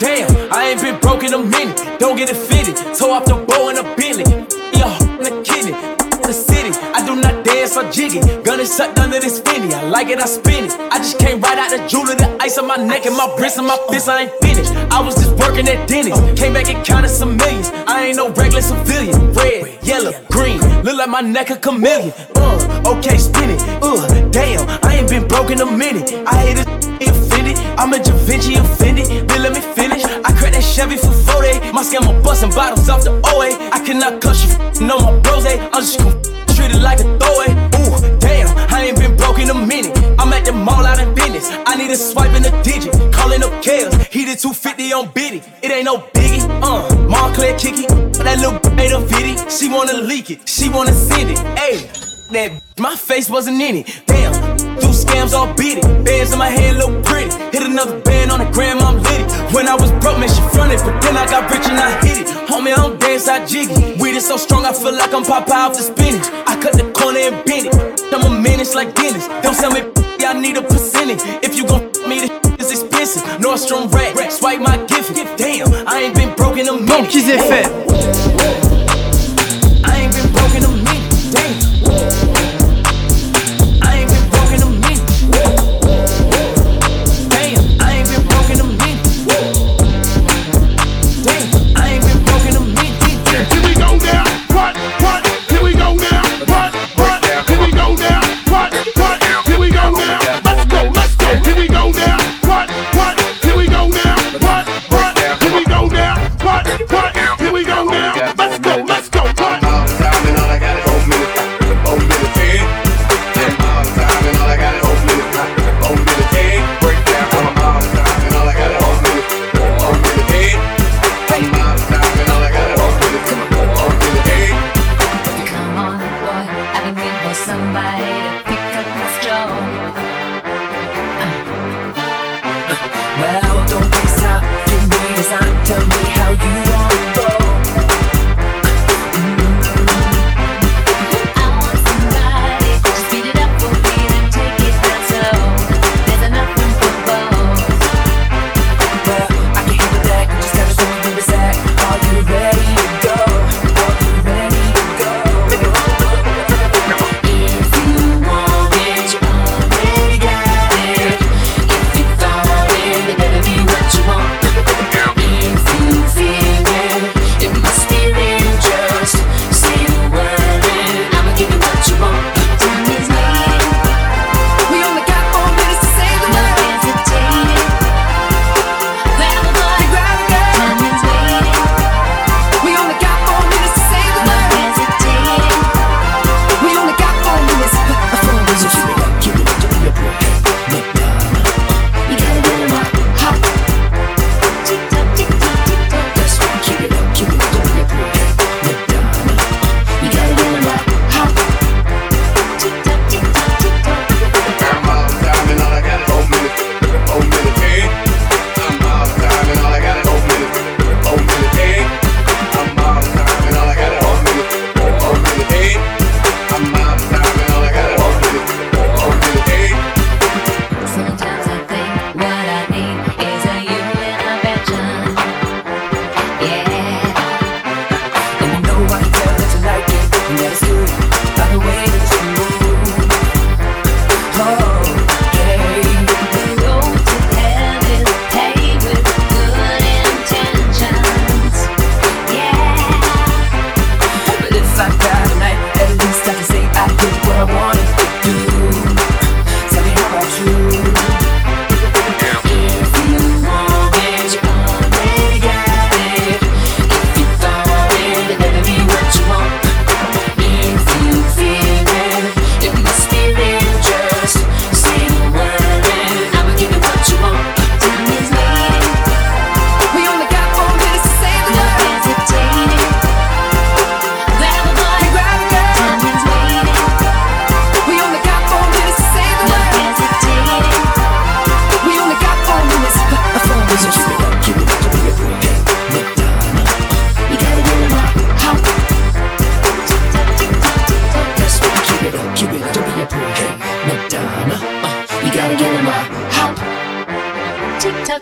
Damn, I ain't been broke in a minute. Don't get it fitted. Toe off the bow in a Bentley. Yeah, in the kidney. The city, I do not dance or jiggy. Gun is sucked under this finny. I like it, I spin it. I just came right out the jeweler, the ice on my neck and my wrist and my fist. I ain't finished. I was just working at Denny's. Came back and counted some millions. I ain't no regular civilian. Red, yellow, green. Look like my neck a chameleon. Uh, okay, spin it. Uh, damn, I ain't been broke in a minute. I hate it. I'm a Da Vinci offended. Then let me finish. I cracked that Chevy for 40. My scammer busting bottles off the OA. I cannot cuss you. No more bros. I'm just gon' treat it like a throwaway. Ooh, damn. I ain't been broke in a minute. I'm at the mall out in business. I need a swipe in a digit. Calling up Kales. He did 250 on Biddy. It ain't no biggie. Uh, Montclair kicky. That little ain't a fitty. She wanna leak it. She wanna send it. Ayy. That my face wasn't in it. Damn, do scams all beat it. Bands in my hand look pretty. Hit another band on the gram, I'm lit. When I was broke, man, she fronted, but then I got rich and I hit it. Homie, I don't dance, I jiggy. Weed is so strong, I feel like I'm Popeye off the spinach. I cut the corner and bend it. I'm a menace like Dennis. Don't sell me, I need a percentage. If you gon' me, this is expensive. Nordstrom rack, swipe my gift. Damn, I ain't been broke in a minute. Banquise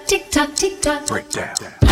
tick tock, tick tock, breakdown.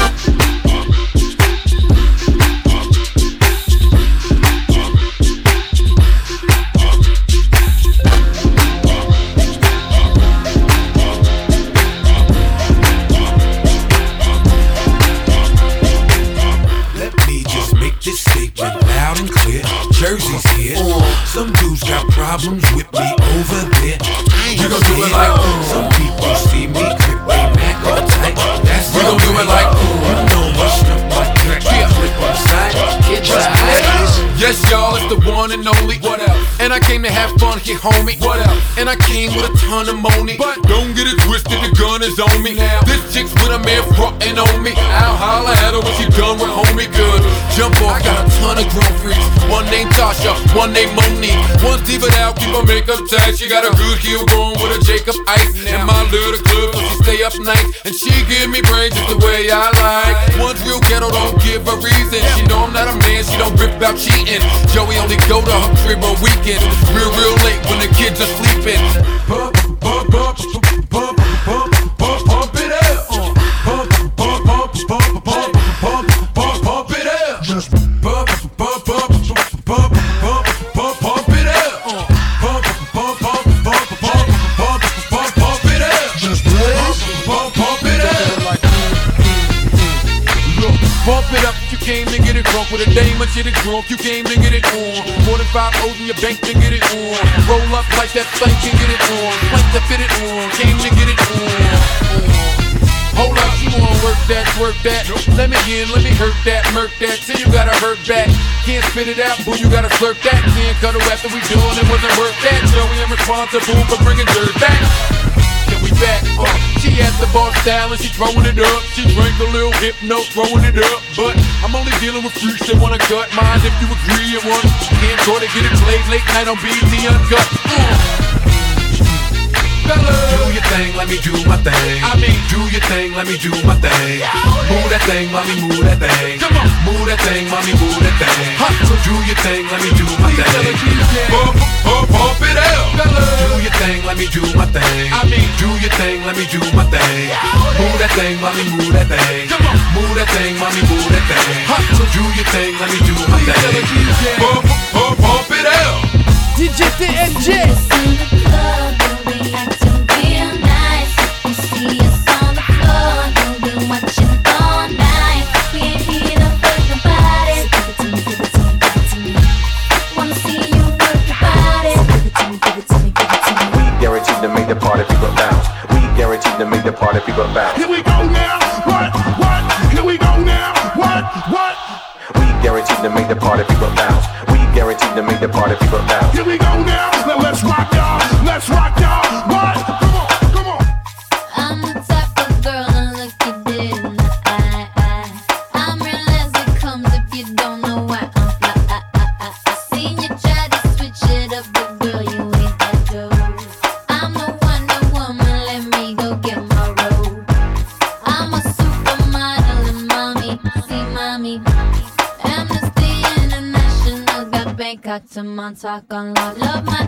Fun homie. What up? And I came with a ton of money. But don't get it twisted, the gun is on me. Now, this chick's with a man frontin' on me. I'll holla at her when she done with homie good. Jump off, got a ton of grown freaks. One named Tasha, one named Monique. One's diva out, keep her makeup tight. She got a good heel going with a Jacob Ice. And my little club, so she stay up night. And she give me brains just the way I like. One's real ghetto, don't give a reason. She know I'm not a man, she don't rip about cheating. Joey only go to her crib on weekends. Real, real late when the kids are sleeping. Pump, with a dame and shit it drunk, you came to get it on. More than five O's in your bank to get it on. Roll up like that thing can get it on. Plank to fit it on, came to get it on. Hold up, you wanna work that, work that. Let me in, let me hurt that, murk that. Till you gotta hurt back. Can't spit it out, boo, you gotta slurp that. Can't cut her after we doing it, wasn't worth that. We am responsible for bringing dirt back. Then we back, uh, she has the bar style and she throwing it up. She drank a little hypno, throwing it up. But I'm only dealing with freaks that wanna cut mine. If you agree, and one can't try to get it played late night on BT Uncut. Fellas. Do your thing, let me do my thing. I mean, do your thing, let me do my thing. Move that thing, mommy, move that thing. Come on. Move that thing, mommy, move that thing. Huh. Do your thing, let me do my Please thing. her you can. Pump, pump, pump it out. Fellas. Do your thing, let me do my thing. I mean, do your thing, let me do my thing. Move that thing, mommy, move that thing. Come on. Move that thing, mommy, move that thing. Huh. Do your thing, let me do my Please thing. you can. Pump, pump, pump it out. DJ TNG. Make the party people bounce. We guaranteed to make the party people bounce. Here we go now. What? What? Here we go now. What? What? We guaranteed to make the party people bounce. We guaranteed to make the party people bounce. Here we go now. Now let's rock y'all. Let's rock To Montauk on lock. Love my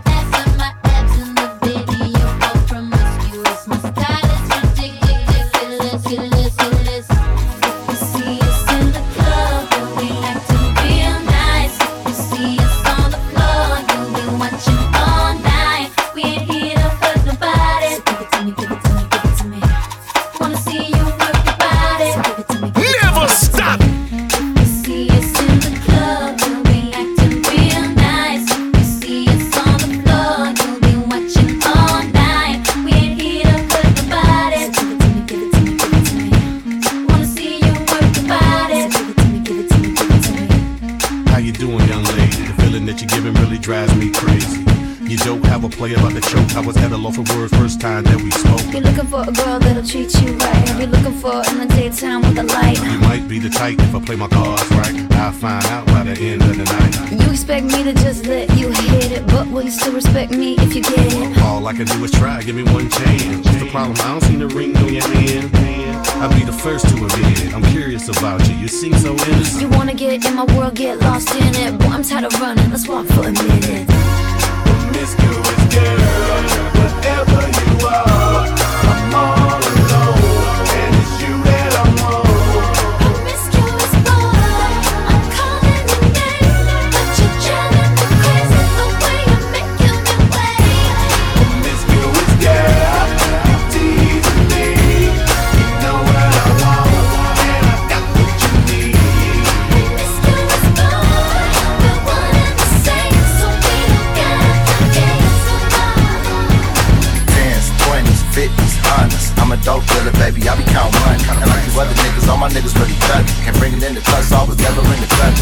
niggas. Can't bring it in the club, so I was never in the club.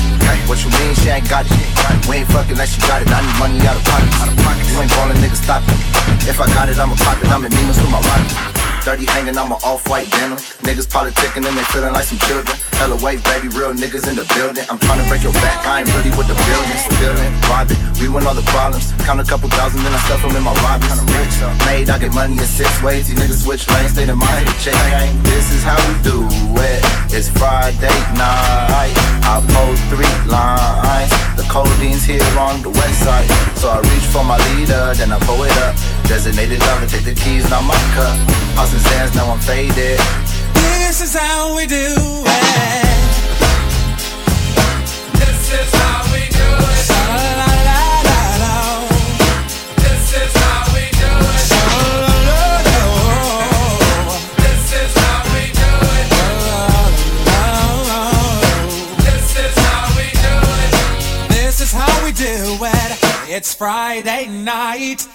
What you mean she ain't got it? We ain't fucking unless she got it. I need money out of pocket. You ain't ballin', niggas stop it. If I got it, I'ma pop it. I'm in demons with my rocket. 30 hanging on my off-white denim. Niggas politicking and they feeling like some children. Hella wave, baby, real niggas in the building. I'm trying to break your back, I ain't really with the building. Feeling, robbing, we win all the problems. Count a couple thousand, then I stuff them in my robbers. Rich, made, I get money in six ways. These niggas switch lanes, stay in mind, check. This is how we do it. It's Friday night. I post three lines. The codeine's here on the west side. So I reach for my leader, then I pull it up. Designated driver, take the keys, not my cup. Austin sands, now I'm faded. This is how we do it. This is how we do it. Sha-la-la-la-la. This is how we do it. Sha-la-la-la-la. This is how we do it. It's Friday night,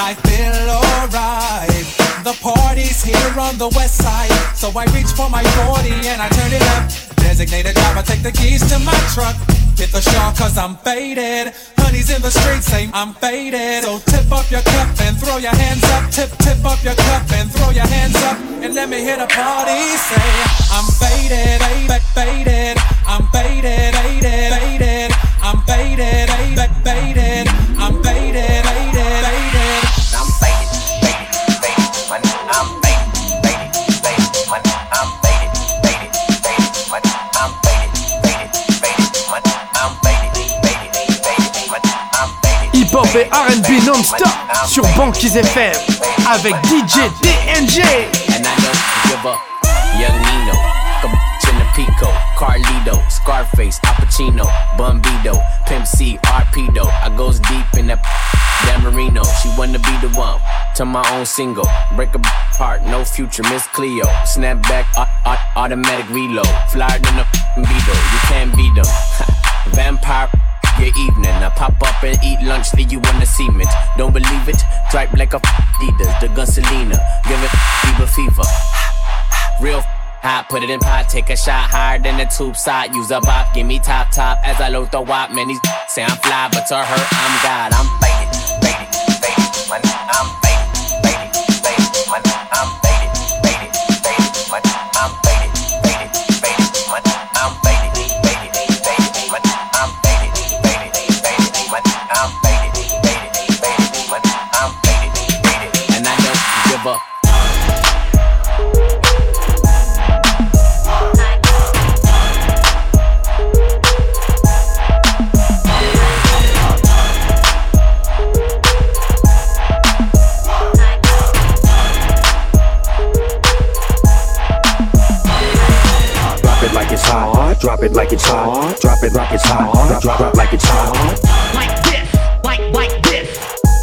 I feel alright. The party's here on the west side, so I reach for my 40 and I turn it up. Designated driver, take the keys to my truck. Hit the shawl cause I'm faded. Honey's in the streets say I'm faded. So tip up your cup and throw your hands up. Tip, tip up your cup and throw your hands up. And let me hear the party say, I'm faded, faded, faded. I'm faded, faded, faded. I'm faded, faded, faded. Faded, et R&B non-stop sur Banquise FM avec DJ TNG. and I give up. Young Nino, Chin Pico, Carlito, Scarface, Al Pacino, Bumbido, Pimp C, Arpedo. I goes deep in that Dan Marino. She wanna be the one to my own single. Break a heart, no future, Miss Cleo. Snap back, au- au- automatic reload. Flyer than a Beetle, you can't beat them. Vampire your evening. I pop up and eat lunch, leave you on the cement. Don't believe it? Stripe like a Adidas, the gun Selena. Give it fever fever. Real hot, put it in pot, take a shot higher than the tube side. Use a bop, give me top top as I load the wop. Man, these say I'm fly, but to her, I'm God. I'm faded, faded, faded. Money, I'm Drop it like it's hot. Drop it like it's hot. Drop, drop, drop like it's hot. Like this, like like this,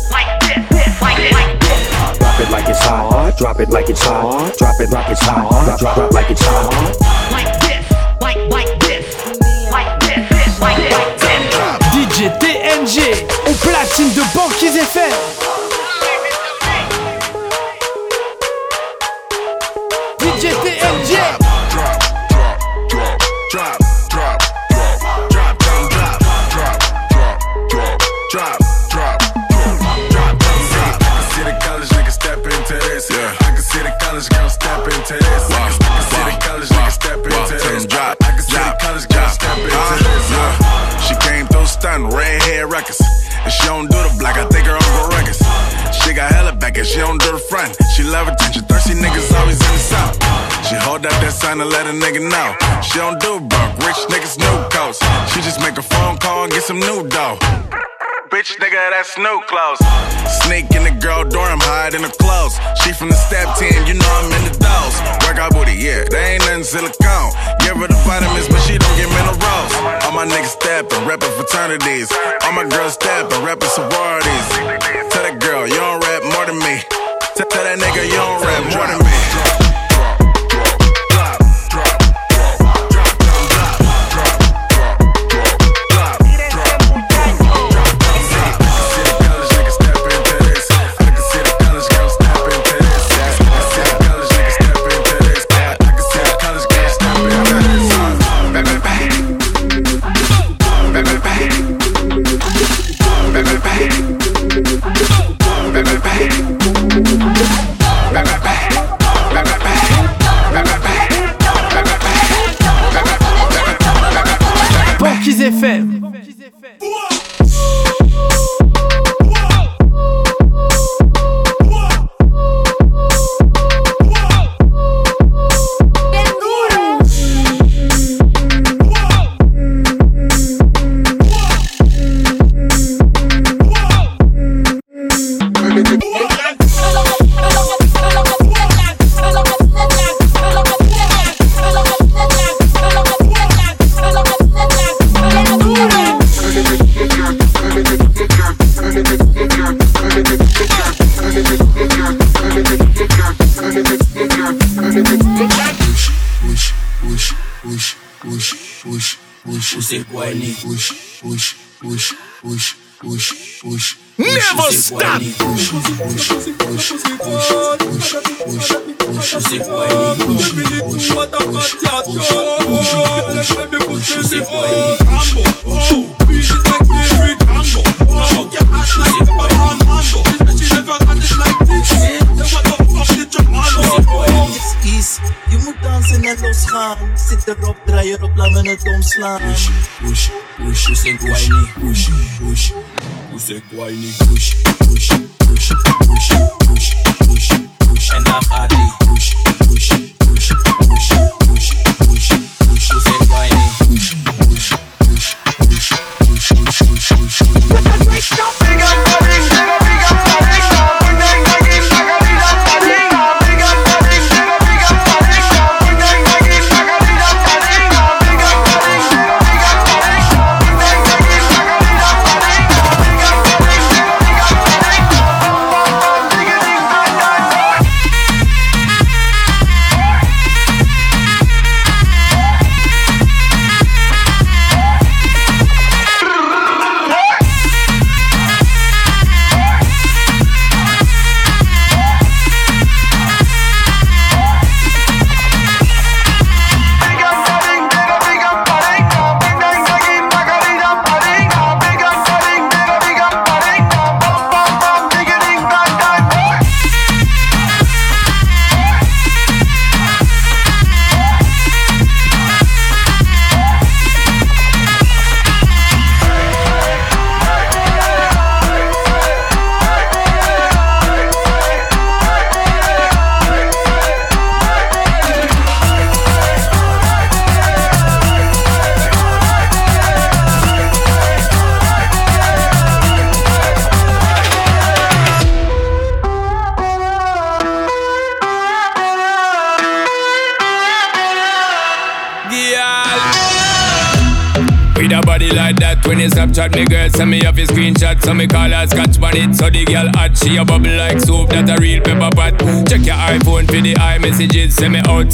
like this, this, like this, like this. Drop it like it's hot. Drop it like it's hot. Drop it like it's hot. Drop, drop, drop like it's hot. Like this, like like this, like this, this, like this, like this. DJ TNG au platine de Banquise FM. Sign and let a nigga know. She don't do broke, rich niggas new coats. She just make a phone call and get some new dough. Bitch, nigga, that's new clothes. Sneak in the girl dorm, hide in the clothes. She from the step team, you know I'm in the dolls. Workout booty, yeah, they ain't nothing silicone. Give her the vitamins, but she don't get minerals. All my niggas steppin', reppin' fraternities. All my girls steppin', reppin' sororities. Tell that girl, you don't rap more than me. Tell that nigga, you don't rap more than me. Ônibus. Het omslaan. Push, push, push, você guarni, push, push. Você guarni, push, push, push, push, push, push,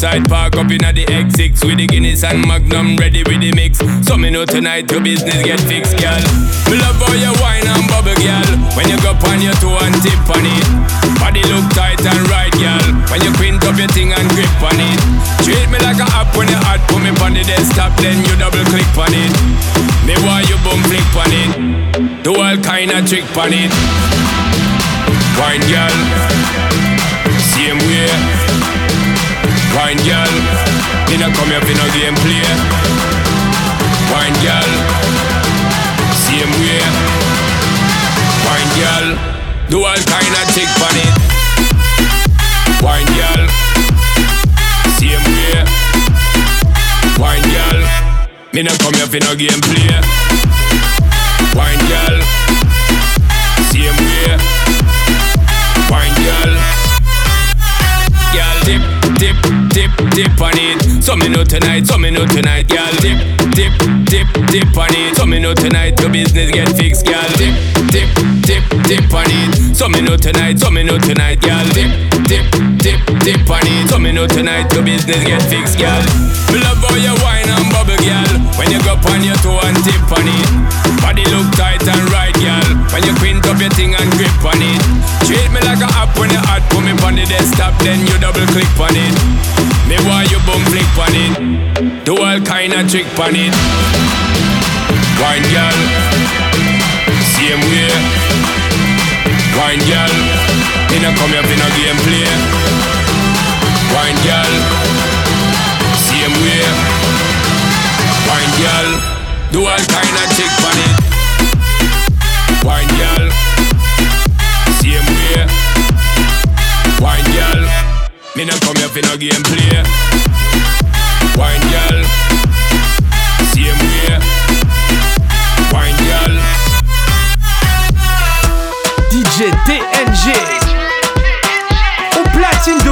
outside, park up inna the X6 with the Guinness and Magnum ready with the mix. So me know tonight your business get fixed, girl. Me love how you wine and bubble, girl. When you go on your toe and tip on it, body look tight and right, girl. When you quint up your thing and grip on it, treat me like a app when you hot, put me on the desktop, then you double click on it. Me want you boom flick on it. Do all kind of trick on it. Wine girl, same way. Wine girl, me not come here for no game play. Wine girl, same way. Wine girl, do all kind of trick on it. Wine girl, same way. Wine girl. Me no come here for no game play. Dip, on it. So me know tonight, so me know tonight, girl dip, dip, dip, dip on it. So me know tonight your business get fixed, girl dip, dip, dip, dip on it. So me know tonight, so me know tonight, girl dip, dip, dip, dip on it. So me know tonight your business get fixed, girl. Me love how you wine and bubble, girl. When you go on your toe and tip on it, body look tight and right, girl. When you quint up your thing and grip on it, treat me like a app when you hot, put me on the desktop, then you double click on it. Me want you boom flick on it, do all kind of trick on it. Wine girl, same way. Wine girl, no come here for no game play. Wine girl, same way. Wine girl, do all kind of trick on it. Me no come here for no game play. Wine girl, same way. Wine girl. DJ TNG Au platine de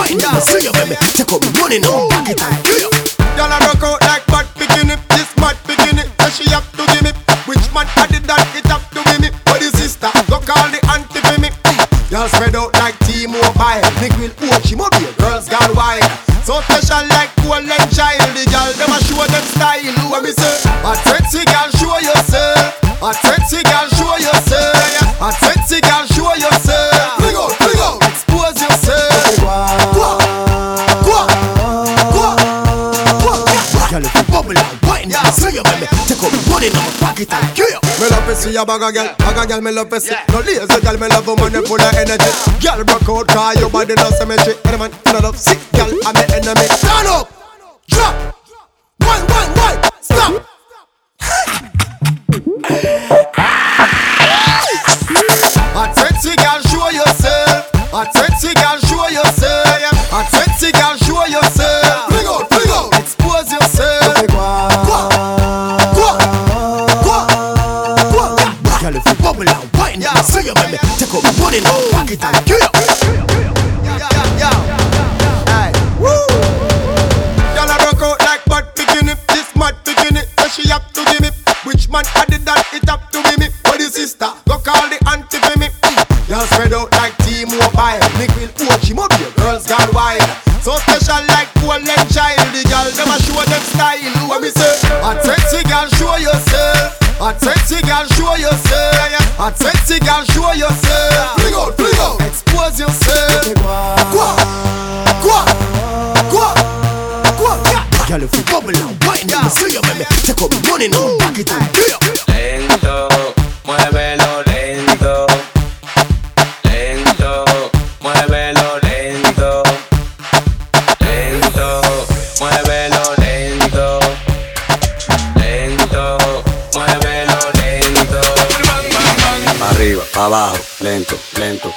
wine, yeah. see you, baby. Take up money now, back it and clear. Girl, I rock out like Love a bag of girl, bag of girl me love see. No lazy girl, me love woman them full of energy. Girl broke out, cause your body no symmetry. Any man full of sick girl, I'm me enemy. Stand up,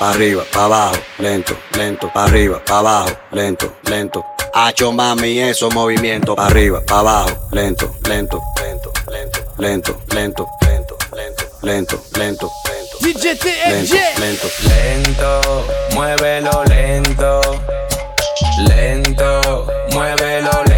pa' arriba, pa' abajo, lento, lento, pa' arriba, pa' abajo, lento, lento. Hacho mami, esos movimientos, pa' arriba, pa' abajo, lento, lento, lento, lento, lento, lento, lento, lento, lento, lento, DJ lento, lento. Lento, muévelo lento. Lento, muévelo lento.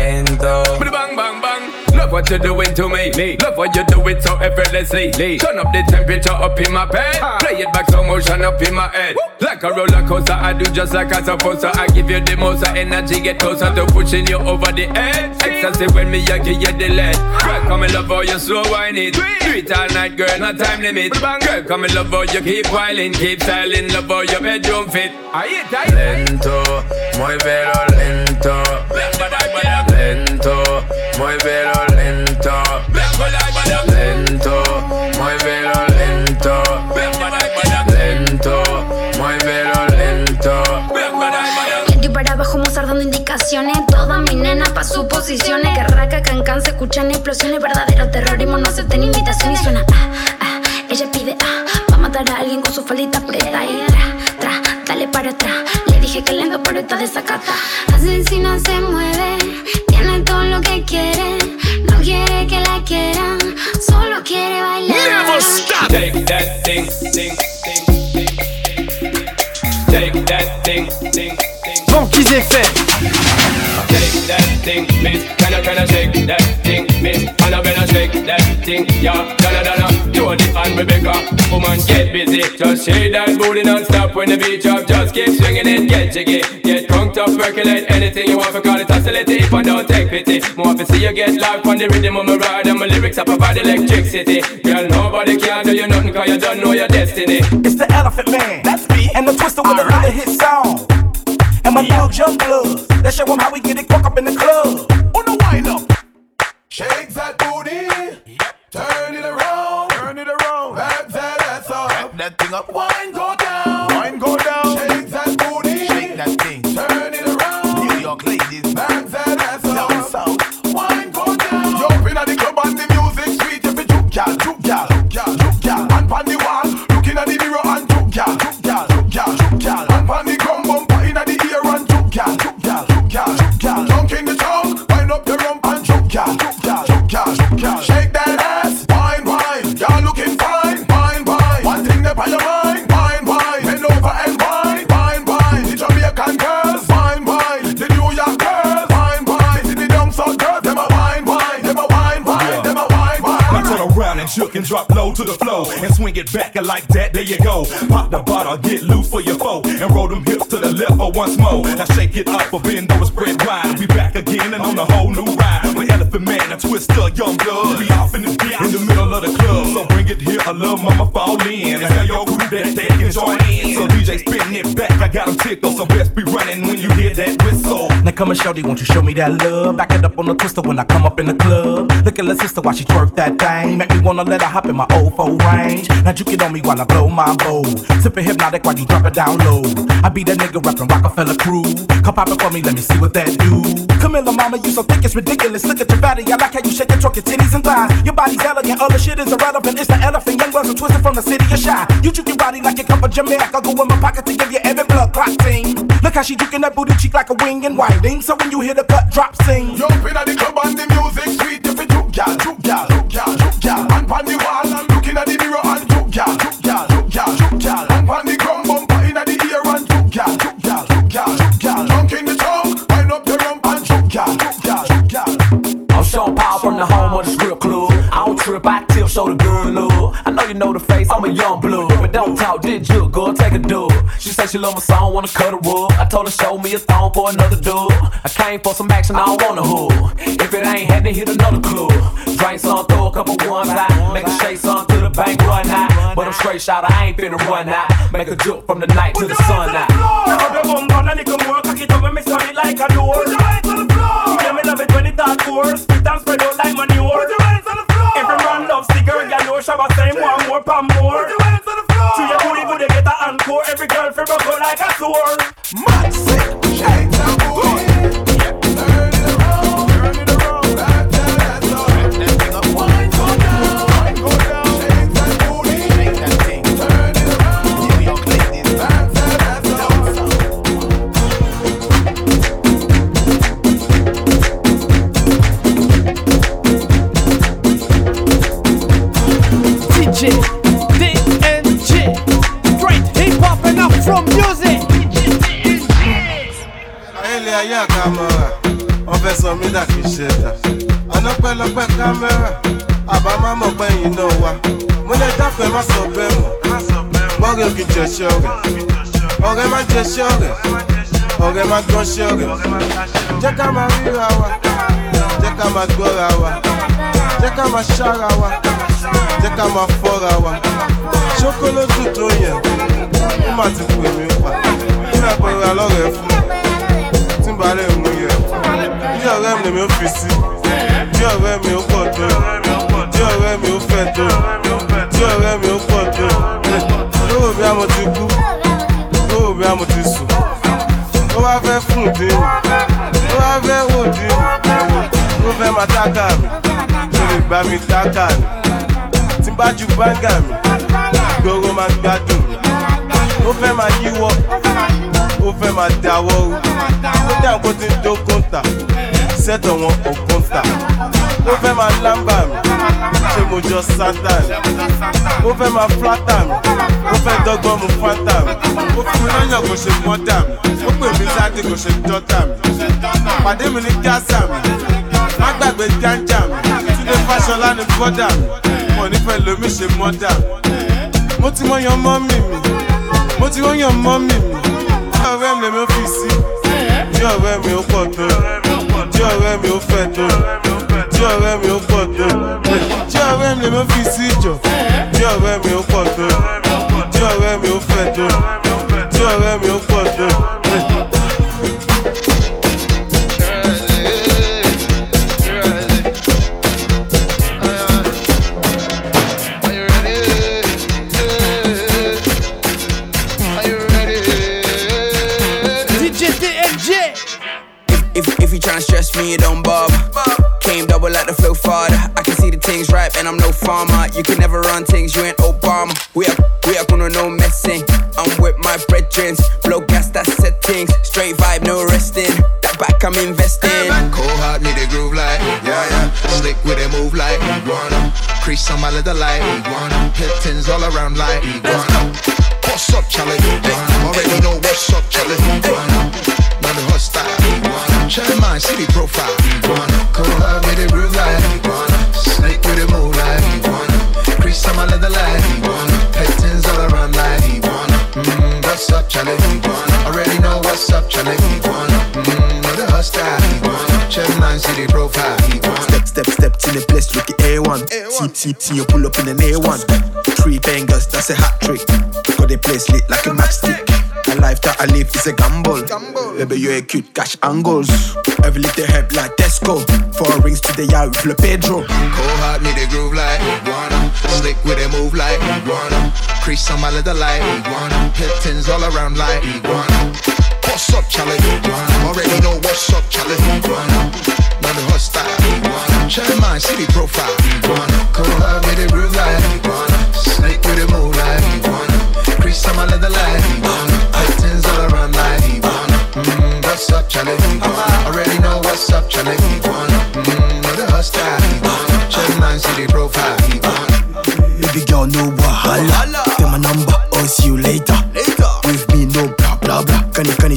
Love what you're doing to me. Love what you do it so effortlessly. Turn up the temperature up in my bed. Play it back slow motion up in my head. Like a roller coaster, I do just like I'm supposed to. I give you the most of energy, get closer to pushing you over the edge. Ecstasy when me, I give you the lead. Girl, come and love how you slow wine it. Do it all night, girl, no time limit. Girl, come and love how you keep whiling, keep styling, love how your bedroom fit. Lento, muévelo lento. Lento, muévelo lento. Lento, muévelo lento. Lento, muévelo lento. Y para abajo Mozart dando indicaciones. Todas mis nenas pa' sus posiciones Que raca, cancan, se escuchan explosiones. Verdadero terrorismo, no acepten invitación Y suena. Ah, ah, ella pide ah Va a matar a alguien con su faldita preta. Y tra, tra, dale para atrás. Le dije que lento pero está desacata. Asesina se mueve Tiene todo lo que quiere No quiere que la quieran Solo quiere bailar Never stop. Take that thing, thing, thing, Take that thing, thing, thing. Banquise. Take that thing, miss. Can I, can I shake that? Thing, yeah. Donna, Donna, Jody and Rebecca. Woman, get busy. Just shake that booty non-stop when the beat drop. Just keep swinging it, get jiggy. Get crunked up, percolate anything you want for call it oscillate if I don't take pity. More to see you get live on the rhythm of my ride and my lyrics up about electricity. Girl, nobody can do you nothing cause you don't know your destiny. It's the Elephant Man. That's me. And the Twister with another hit song. And my dog Young Blood. Let's show 'em how we get it fuck up in the club. On the wind up. Shake that thing up. Wine go drop low to the flow and swing it back and like that. There you go. Pop the bottle, get loose for your foe and roll them hips to the left for once more. Now shake it up, a bend over, spread wide. We back again and on a whole new ride. Elephant Man, a twister, young blood. Be off in the beat in the middle of the club. So bring it here, I love mama fall in. And tell your crew that they can join in. So DJ spin it back, I got them tickled. So best be running when you hear that whistle. Now come and shorty, won't you show me that love? Back it up on the twister when I come up in the club. Look at the sister while she twerk that thing. Make me wanna let her hop in my old four range. Now you get on me while I blow my bow. Sippin' hypnotic while you drop it down low. I be that nigga rapping Rockefeller crew. Come pop it for me, let me see what that do. Camilla, mama, you so thick it's ridiculous. Look at your body, I like how you shake and twerk your titties and thighs. Your body's elegant, other shit is irrelevant. It's the elephant, young girls are twisted from the city of shy. You juke your body like you come from Jamaica. Go in my pocket to give you every blood clot thing. Look how she juking that booty cheek like a wing and winding. So when you hear the cut drop, sing. Jump in at the club and the music sweet. If you juke gal, juke gal, juke gal, juke gal. And pan the wall tip, show the good love. I know you know the face, I'm a young blood. But don't talk, did you, girl, take a dub. She said she love my song, wanna cut a rug. I told her, show me a thong for another dub. I came for some action, I don't wanna hood. If it ain't happening, hit another club. Drink some, throw a couple ones out. Make a shake some to the bank, run out. But I'm straight shot, I ain't finna run out. Make a jump from the night to the sun out. Now the bum gun a little more, cock it up and me it like a door. Put your hands on the floor. Yeah, me love it when it dark force. Spit and spread out like manure. Put your hands on the floor. Man loves the girl, know Shabba say more, more, pam more. Put your hands on the floor. To your booty, booty get a encore. Every girl feel broke like a. Mad sick, shake that booty. DJ DNG. Straight hip hop and afro music. ayẹlẹ sọ mí dàbí ṣẹta ọlọ́pẹ́lọpẹ́ náà wá mo lè dáfẹ́ má sọ bẹ́ẹ̀ mọ̀. Òkè jẹ̀ṣẹ́ rẹ̀ ọ̀rẹ́. Má jẹ̀ṣẹ́ rẹ̀ ọ̀rẹ́. Má gbọ́ṣẹ́ rẹ̀ jẹ́ ká máa ríra wa. Jẹ́ ká máa gbọ́ra wa. Jẹ́ ká máa ṣára wa jẹ́ ká máa fọ́ra wa. Ṣókólótù tó yẹ ó má ti pè mí pa. Náà pẹ̀lú alọ́rẹ̀ fún? Tí n bá lè mú yẹ. Bí ọ̀rẹ́ mi lèmi ó fi sí? Bí ọ̀rẹ́ mi ó pọ̀ tó? Bí ọ̀rẹ́ mi ó fẹ́ tó? Bí ọ̀rẹ́ mi ó pọ̀ tó? Lówó bí a ti kú lówó bí a ti sùn. Ó wá fẹ́ fún dín ó wá fẹ́ wò dín ó fẹ́ máa tákà mi tó lè gbá mi tákà mi bá ju báńgà mi gbòòrò máa gbádùn. Ó fẹ́ máa yíwọ́. Ó fẹ́ máa dáwọ́ ó dáhùn kó ti ń dó kóńtà sẹ́tọ̀ wọn ò kóńtà ó fẹ́ máa lámbà mi ṣé mo jọ sátán ó fẹ́ máa flátà mi ó fẹ́ dọ́gbọ́n mu fátà mi ó fún mi lọ́yàn kò ṣe mọ́tà mi ó pè mí sáàdì kò ṣe dọ́tà mi pàdé mi ní gásà mi má gbàgbé gánjà mi túnde fáṣọlá ní bọ́dà mi mo nífẹ̀ẹ́ lómi ṣe mọ́dà. Mi mo ti mọ yan mọ́mì mi. Mo ti mọ yan mọ́mì mi. Tí ọ̀rẹ́ mi lèmi fi sí. Tí ọ̀rẹ́ mi ó pọ̀ tó. Tí ọ̀rẹ́ mi ó fẹ́ tó. Tí ọ̀rẹ́ mi ó pọ̀ tó. Tí ọ̀rẹ́ mi lèmi fi sí jọ. Tí ọ̀rẹ́ mi ó pọ̀ tó. Tí ọ̀rẹ́ mi ó fẹ́ tó. Tí ọ̀rẹ́ mi ó pọ̀ tó. Me, it don't bother. Came double like the flow father. I can see the things right, and I'm no farmer. You can never run things, you ain't Obama. We up, we up, gonna no messing. I'm with my brethren, blow gas that settings. Straight vibe, no resting. That back I'm investing. Cold heart, me the groove like, yeah, yeah. Slick with it, move like, iguana. Crease on my leather like, iguana. Tins all around like, iguana. What's up, Charlie? Iguana. Already know what's up, Charlie. Iguana. Not the hot style, iguana. Check mine, city profile, iguana. Cold heart, me the groove iguana. Slick with it, move like, iguana. Crease on my leather. Hit tins all around like, iguana. Mm, what's up, Charlie? Iguana. Already know what's up, Charlie. Iguana. Mm, the style, iguana. Check mine, city profile, iguana. Step, step, step to the place, look at A1. See, see, see, you pull up in an A1. Three fingers, that's a hat trick. Got the place lit like a matchstick. A life that I live is a gamble. Baby, you're a cute cash angles. Every little help like Tesco. Four rings to the yard with Le Pedro. Cold heart, me the groove like iguana. Slick with it, move like iguana. Crease on my leather like iguana. Hit tins all around like iguana. What's up, Charlie? Iguana. Already know what's up, Charlie. Not the hot Check mine, city profile. Iguana. Cold heart, me the groove like. Slick with like iguana. Crease on my leather. Hit tins all around like. Mm, what's up, Charlie? Iguana. Already know what's up, Charlie. Mm, know the. Iguana. Check mine, city profile. Baby girl, no wahala. Tell my number, I'll see you later. With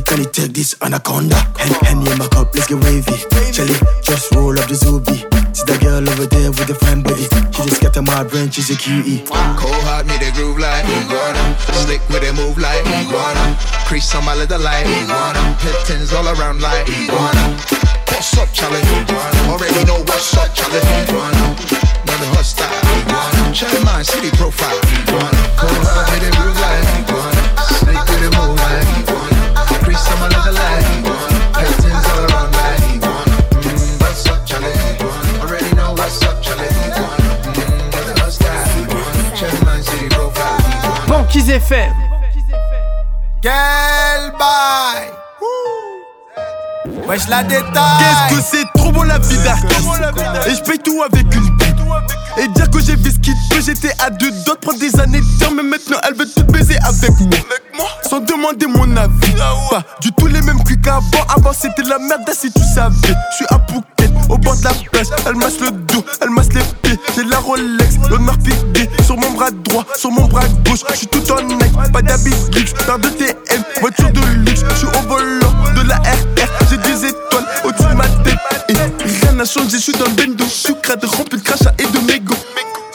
Can you take this anaconda? Hen, Henny in my cup, let's get wavy. Shelly, just roll up the Zubi. See that girl over there with the fine body. She just got on my brain, she's a cutie. Cold heart, me the groove like iguana. Slick with it, move like iguana. Crease on my leather like iguana. Hit tins all around like iguana. What's up? Iguana. Already know what's up, Charlie. Iguana. Know the hot style. Iguana. Check my city profile. Iguana. Cold heart, me the groove like iguana. Slick with it, move like iguana. Leather like all around iguana. Mm, what's up, Charlie? Iguana. Already know what's up, Charlie. Iguana. Know the hot style. Iguana. Check mine, city profile. Banquise FM. Quel bail Wesh la détaille Qu'est-ce que c'est? Trop beau la vie d'artiste Et je paye tout avec une Et dire que j'ai vu ce qu'il peut J'étais à deux doigts de prendre des années de temps Mais maintenant elle veut tout baiser avec moi. Sans demander mon avis. Pas du tout les mêmes cuits qu'avant. Avant c'était la merde si tu savais. Je suis à Phuket au bord de la plage. Elle masse le dos, elle masse les pieds. J'ai la Rolex, l'honneur piqué Sur mon bras droit, sur mon bras gauche. Je suis tout en neck, pas d'habit luxe. Paire de TM, voiture de luxe. Je suis au volant de la RR J'ai des étoiles au-dessus de ma tête. Et changé, je suis dans le bendo Je suis crade, rempli de crachats et de mégots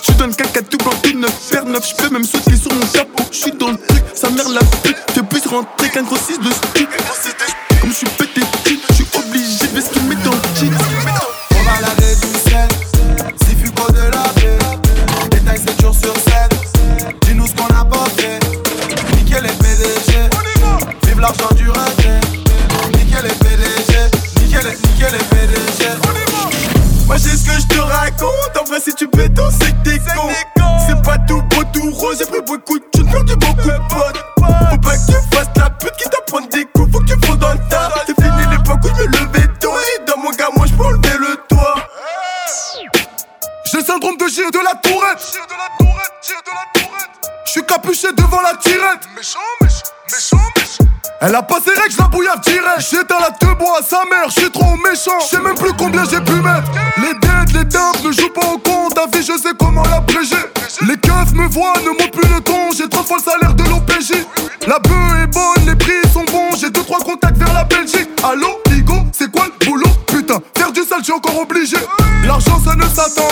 je le caca tout blanc, tout neuf, neuf, je peux même sauter sur mon chapeau. Je suis dans le truc, sa mère la pute, fais plus rentrer qu'un gros 6 de street. Comme je suis pété de je suis obligé de ce qu'il met dans le jean. Moi j'ai ce que je te raconte, en vrai si tu peux danser c'est que t'es con. C'est pas tout beau tout rose, j'ai pris beaucoup de thunes, perdu beaucoup de potes. Faut pas que tu fasses la pute qui t'apprend des coups, faut que tu fondes dans le tas. C'est fini l'époque où je me levais tôt. Et dans mon gars moi je peux enlever le toit. J'ai le syndrome de Gilles de la Tourette. Je suis capuché devant la tirette. Méchant, méchant, méchant, méchant. Elle a pas sa mère, je suis trop méchant. Je sais même plus combien j'ai pu mettre. Les dettes, les dindes ne jouent pas au con. Ta vie, je sais comment l'abréger. Les keufs me voient, ne montent plus le ton. J'ai trois fois le salaire de l'OPJ. La bœuf est bonne, les prix sont bons. J'ai deux, trois contacts vers la Belgique. Allô, Bigo, c'est quoi le boulot? Putain, faire du sale, je suis encore obligé. L'argent, ça ne s'attend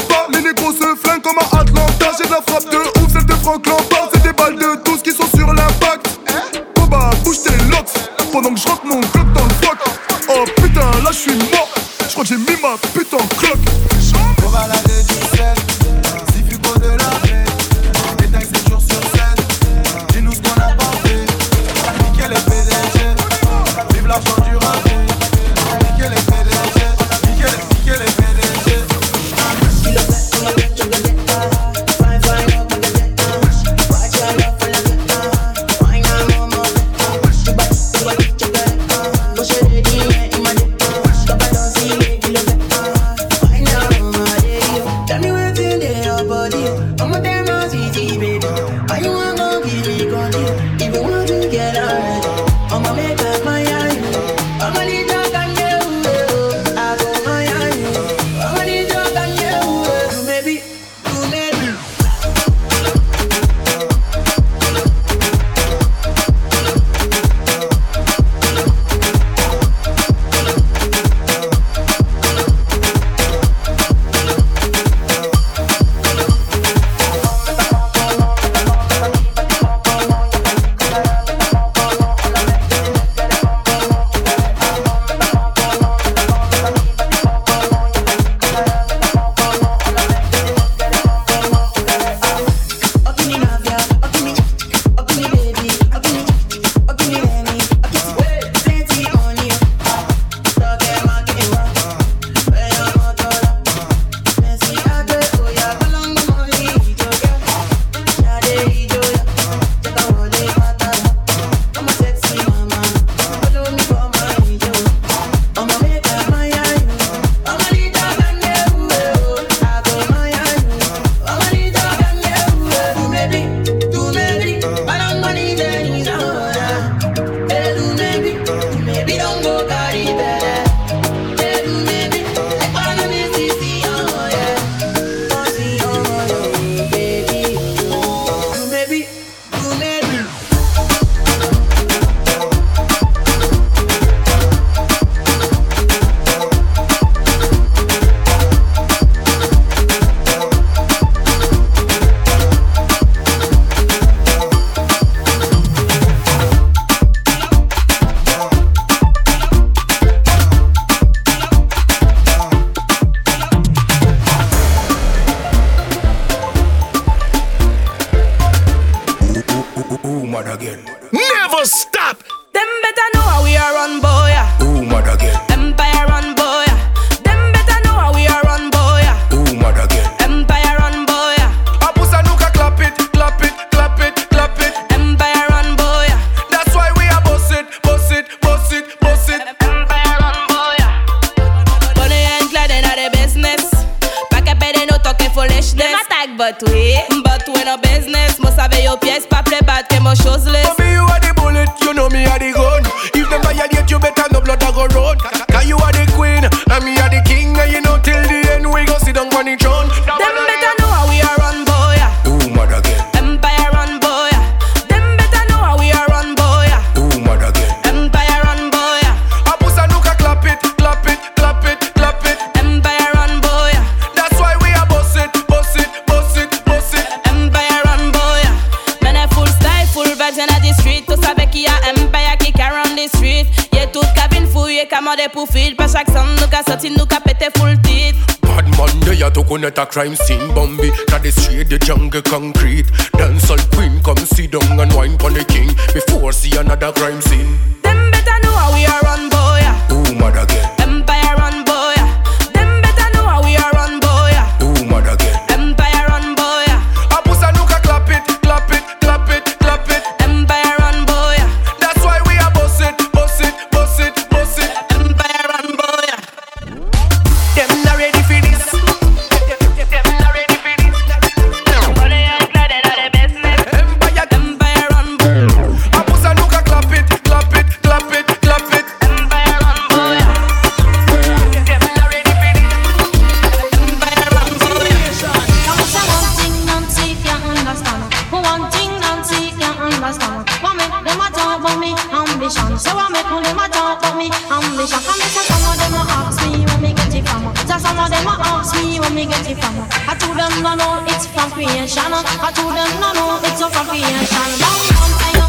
not a crime scene. Bambi, that is straight the jungle concrete. Mama asked me where me get it from. I told them no, no, it's from creation. I told them no, no, it's from creation. Down, down,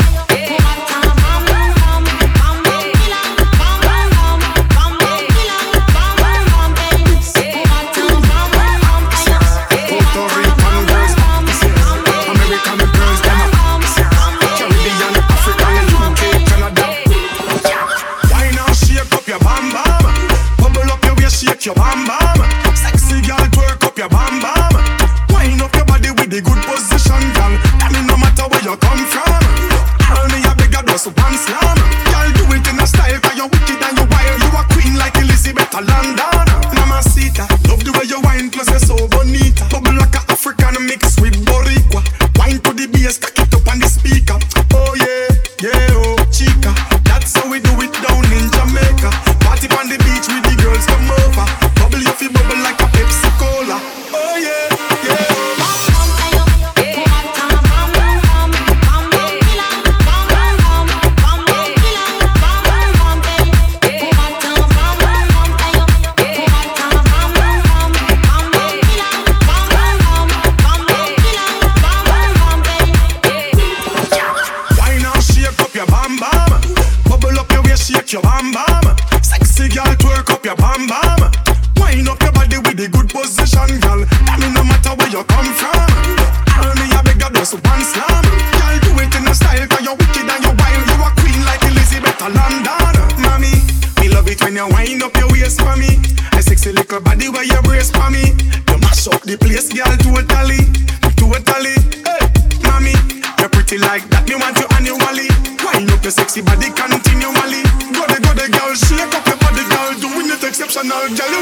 Your sexy body continually. Go there, go there, girl. Shake up your body, girl. Doing it exceptional, girl.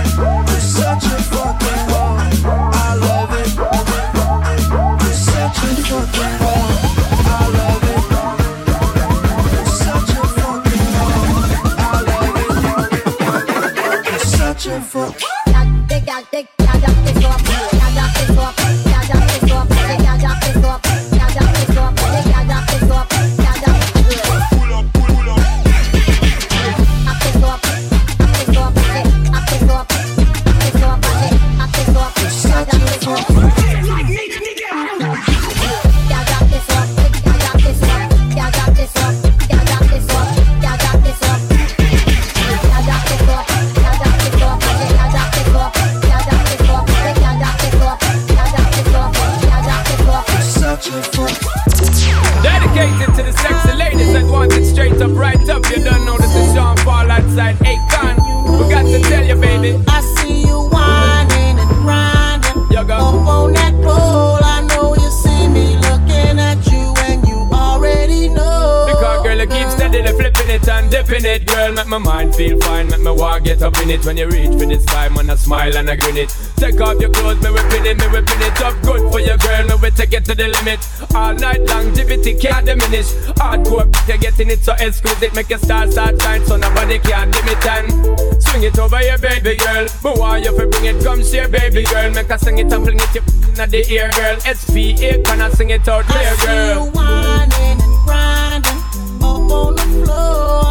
It. When you reach for this time, and I smile and I grin it. Take off your clothes, me whipping it, me whipping it up good for your girl. Me we take it to the limit. All night long, GPT can't diminish. Hardcore, you're getting it so exquisite. Make your star start shine so nobody can dim it and swing it over your baby girl. But why you fi bring it, come share baby girl. Make her sing it and fling it you in the ear, girl. SPA, can I sing it out there, I see girl? you whining and grinding up on the floor.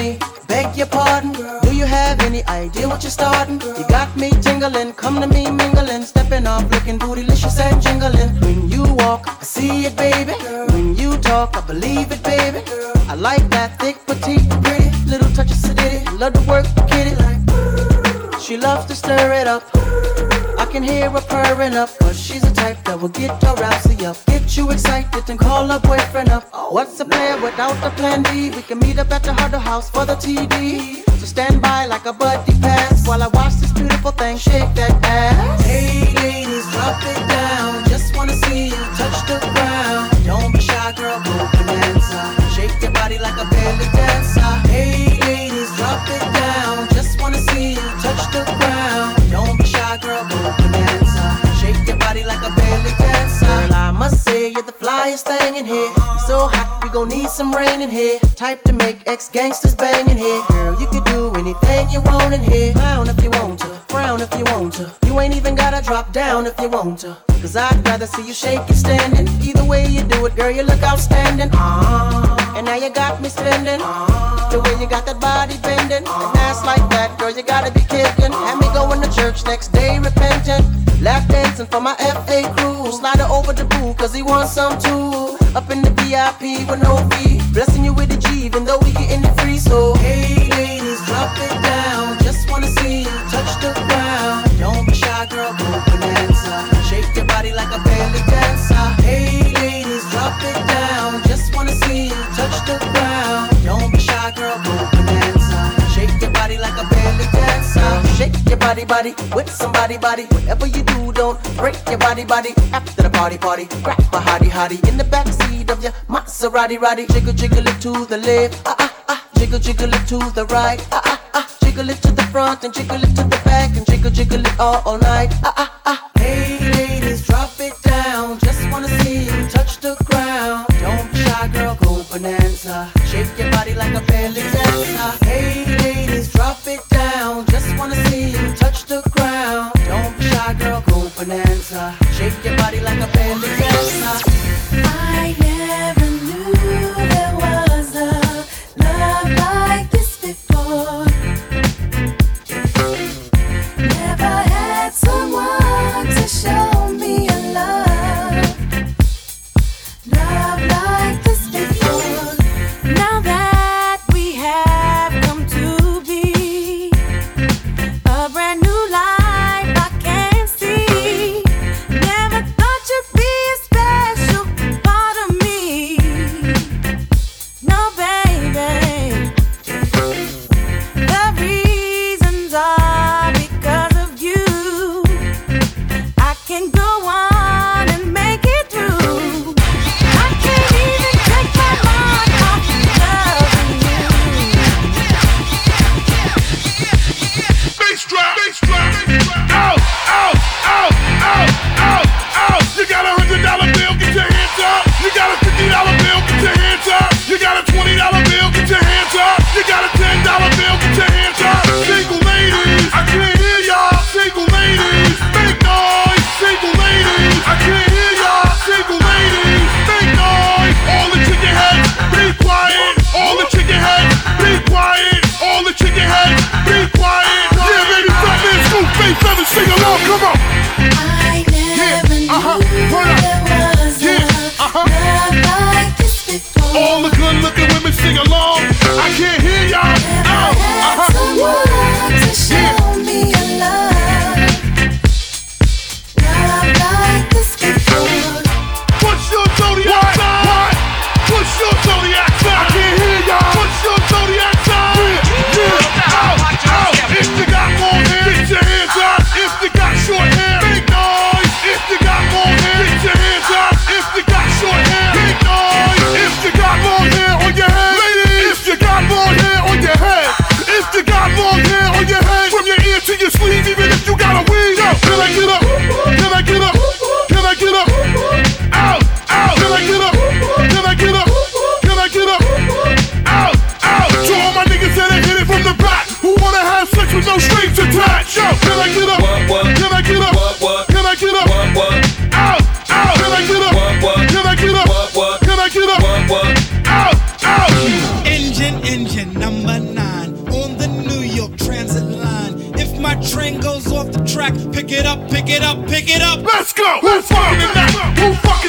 me, beg your pardon. Do you have any idea what you're starting? You got me tingling, come to me mingling, stepping off, looking bootylicious and jingling. When you walk, I see it, baby. When you talk, I believe it, baby. I like that thick, petite, pretty, little touch of sedity. Love to work kitty. She loves to stir it up. Can hear her purring up, cause she's a type that will get your rousey up. Get you excited and call her boyfriend up. Oh, what's the plan without the plan B? We can meet up at the Harder House for the TD. So stand by like a buddy pass while I watch this beautiful thing shake that ass. Hey ladies, drop it down. Just wanna see you touch the ground. Flyest thing in here. So hot, we gon' need some rain in here. Type to make ex gangsters bang in here. Girl, you can do anything you want in here. Clown if you want to, frown if you want to. You ain't even gotta drop down if you want to. Cause I'd rather see you shake it standing. Either way you do it, girl, you look outstanding. Ah, and now you got me spending. The way you got that body bending. And ass like that, girl, you gotta be kidding. Have me going to church next day repentant. Lap dancing for my FA crew. Slide over the cause he wants some too. Up in the VIP with no fee. Blessing you with a G, even though we getting it free. So, hey ladies, drop it body, body with somebody, body. Whatever you do, don't break your body, body. After the party, party, grab a hottie, hottie in the backseat of your Maserati, roddy. Jiggle, jiggle it to the left, ah ah ah. Jiggle, jiggle it to the right, ah ah ah. Jiggle it to the front and jiggle it to the back and jiggle, jiggle it all, all night, ah ah ah. Hey ladies, drop it down. Just wanna see you touch the ground. Don't be shy, girl, go bonanza. Shake your body like a belly dancer. Hey ladies, drop it down. Just wanna see you touch the ground. Don't be shy, girl, go bonanza. Shake your body like a belly dancer. I never knew there was a love like Out, out. Engine, engine number nine on the New York Transit line. If my train goes off the track, pick it up, pick it up, pick it up. Let's go. Who fucking in? Who fucking?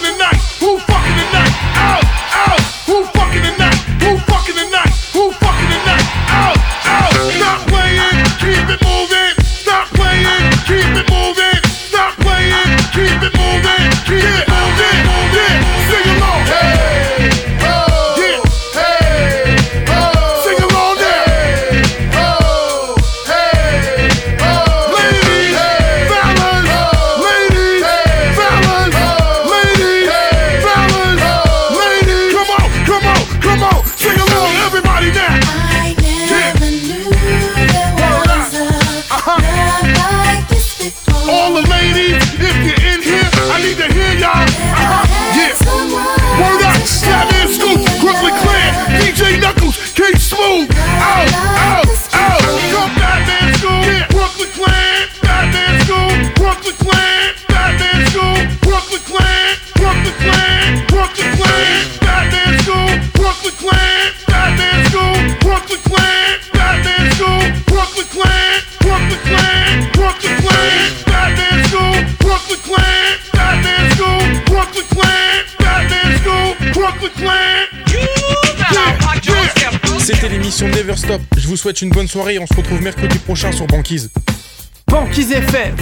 Vous souhaite une bonne soirée et on se retrouve mercredi prochain sur Banquise. Banquise FM